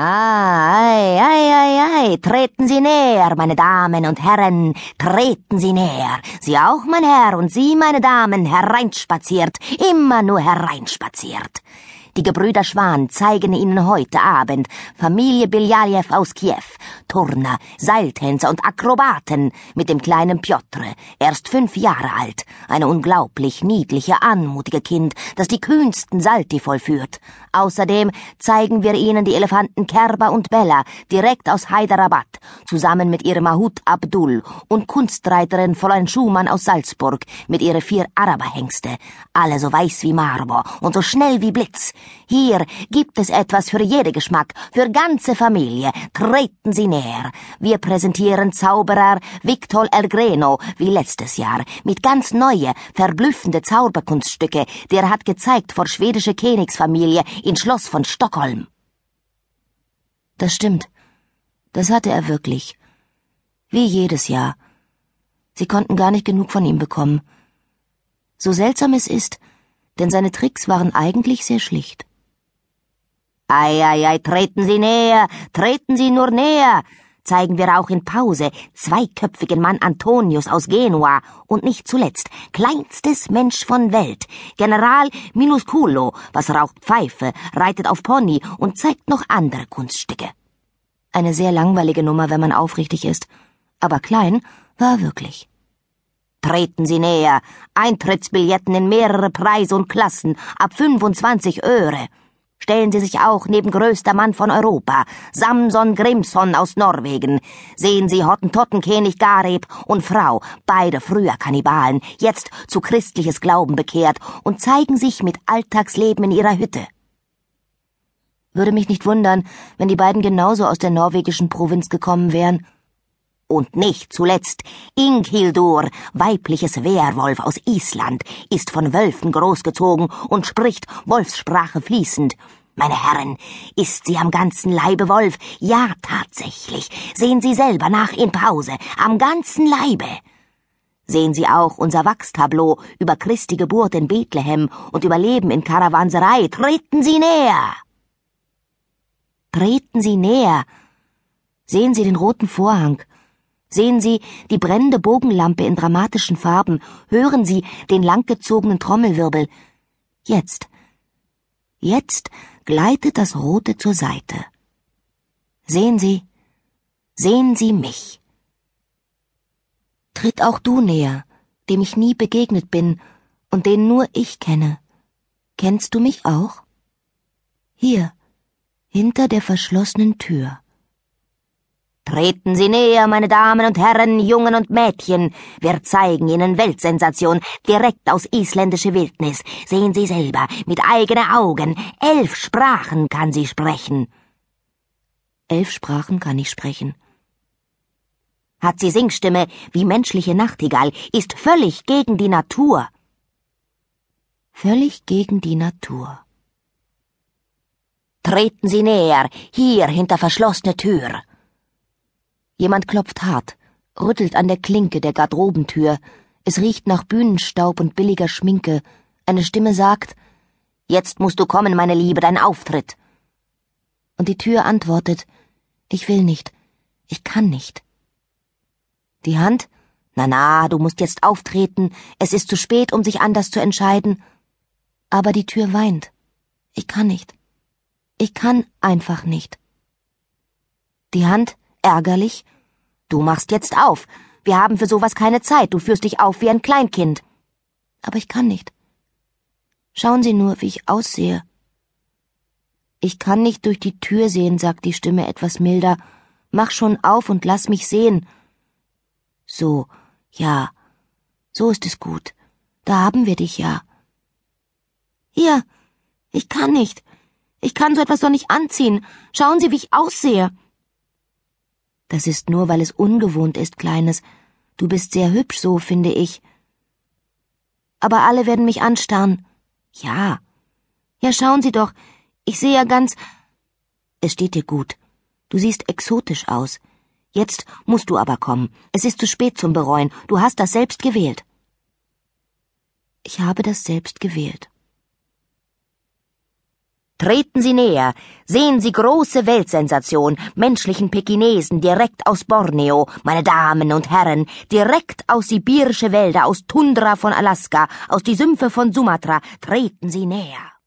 Ah, ei, ei, ei, ei, treten Sie näher, meine Damen und Herren, treten Sie näher. Sie auch, mein Herr, und Sie, meine Damen, hereinspaziert, immer nur hereinspaziert. Die Gebrüder Schwan zeigen Ihnen heute Abend Familie Biljajew aus Kiew, Turner, Seiltänzer und Akrobaten mit dem kleinen Piotr, erst fünf Jahre alt, eine unglaublich niedliche, anmutige Kind, das die kühnsten Salti vollführt. Außerdem zeigen wir Ihnen die Elefanten Kerber und Bella direkt aus Hyderabad, zusammen mit ihrem Mahut Abdul und Kunstreiterin Fräulein Schumann aus Salzburg mit ihren vier Araberhengste, alle so weiß wie Marmor und so schnell wie Blitz. Hier gibt es etwas für jede Geschmack, für ganze Familie. Treten Sie näher. Wir präsentieren Zauberer Victor Elgreno wie letztes Jahr mit ganz neue, verblüffende Zauberkunststücke, die er hat gezeigt vor schwedische Königsfamilie in Schloss von Stockholm. Das stimmt. Das hatte er wirklich. Wie jedes Jahr. Sie konnten gar nicht genug von ihm bekommen. So seltsam es ist, denn seine Tricks waren eigentlich sehr schlicht. Ei, ei, ei, treten Sie näher, treten Sie nur näher, zeigen wir auch in Pause zweiköpfigen Mann Antonius aus Genua und nicht zuletzt kleinstes Mensch von Welt, General Minusculo, was raucht Pfeife, reitet auf Pony und zeigt noch andere Kunststücke. Eine sehr langweilige Nummer, wenn man aufrichtig ist, aber klein war wirklich. Treten Sie näher. Eintrittsbilletten in mehrere Preise und Klassen ab 25 Öre. Stellen Sie sich auch neben größter Mann von Europa, Samson Grimson aus Norwegen. Sehen Sie Hottentottenkönig Gareb und Frau, beide früher Kannibalen, jetzt zu christliches Glauben bekehrt und zeigen sich mit Alltagsleben in ihrer Hütte. Würde mich nicht wundern, wenn die beiden genauso aus der norwegischen Provinz gekommen wären. Und nicht zuletzt Inghildur, weibliches Werwolf aus Island, ist von Wölfen großgezogen und spricht Wolfssprache fließend. Meine Herren, ist sie am ganzen Leibe Wolf? Ja, tatsächlich. Sehen Sie selber nach in Pause. Am ganzen Leibe. Sehen Sie auch unser Wachstableau über Christi Geburt in Bethlehem und über Leben in Karawanserei. Treten Sie näher! Treten Sie näher! Sehen Sie den roten Vorhang Sehen Sie die brennende Bogenlampe in dramatischen Farben, hören Sie den langgezogenen Trommelwirbel. Jetzt, jetzt gleitet das Rote zur Seite. Sehen Sie, sehen Sie mich. Tritt auch du näher, dem ich nie begegnet bin und den nur ich kenne. Kennst du mich auch? Hier, hinter der verschlossenen Tür. Treten Sie näher, meine Damen und Herren, Jungen und Mädchen. Wir zeigen Ihnen Weltsensation direkt aus isländische Wildnis. Sehen Sie selber, mit eigenen Augen. Elf Sprachen kann sie sprechen. Elf Sprachen kann ich sprechen. Hat sie Singstimme wie menschliche Nachtigall, ist völlig gegen die Natur. Völlig gegen die Natur. Treten Sie näher, hier hinter verschlossene Tür. Jemand klopft hart, rüttelt an der Klinke der Garderobentür. Es riecht nach Bühnenstaub und billiger Schminke. Eine Stimme sagt, Jetzt musst du kommen, meine Liebe, dein Auftritt. Und die Tür antwortet, Ich will nicht, ich kann nicht. Die Hand, na na, du musst jetzt auftreten, es ist zu spät, um sich anders zu entscheiden. Aber die Tür weint. Ich kann nicht. Ich kann einfach nicht. Die Hand, ärgerlich. Du machst jetzt auf. Wir haben für sowas keine Zeit. Du führst dich auf wie ein Kleinkind. Aber ich kann nicht. Schauen Sie nur, wie ich aussehe. Ich kann nicht durch die Tür sehen, sagt die Stimme etwas milder. Mach schon auf und lass mich sehen. So, ja, so ist es gut. Da haben wir dich ja. Hier, ich kann nicht. Ich kann so etwas doch nicht anziehen. Schauen Sie, wie ich aussehe. Das ist nur, weil es ungewohnt ist, Kleines. Du bist sehr hübsch so, finde ich. Aber alle werden mich anstarren. Ja. Ja, schauen Sie doch. Ich sehe ja ganz. Es steht dir gut. Du siehst exotisch aus. Jetzt musst du aber kommen. Es ist zu spät zum Bereuen. Du hast das selbst gewählt. Ich habe das selbst gewählt. Treten Sie näher. Sehen Sie große Weltsensation, menschlichen Pekinesen direkt aus Borneo, meine Damen und Herren, direkt aus sibirische Wälder, aus Tundra von Alaska, aus die Sümpfe von Sumatra. Treten Sie näher.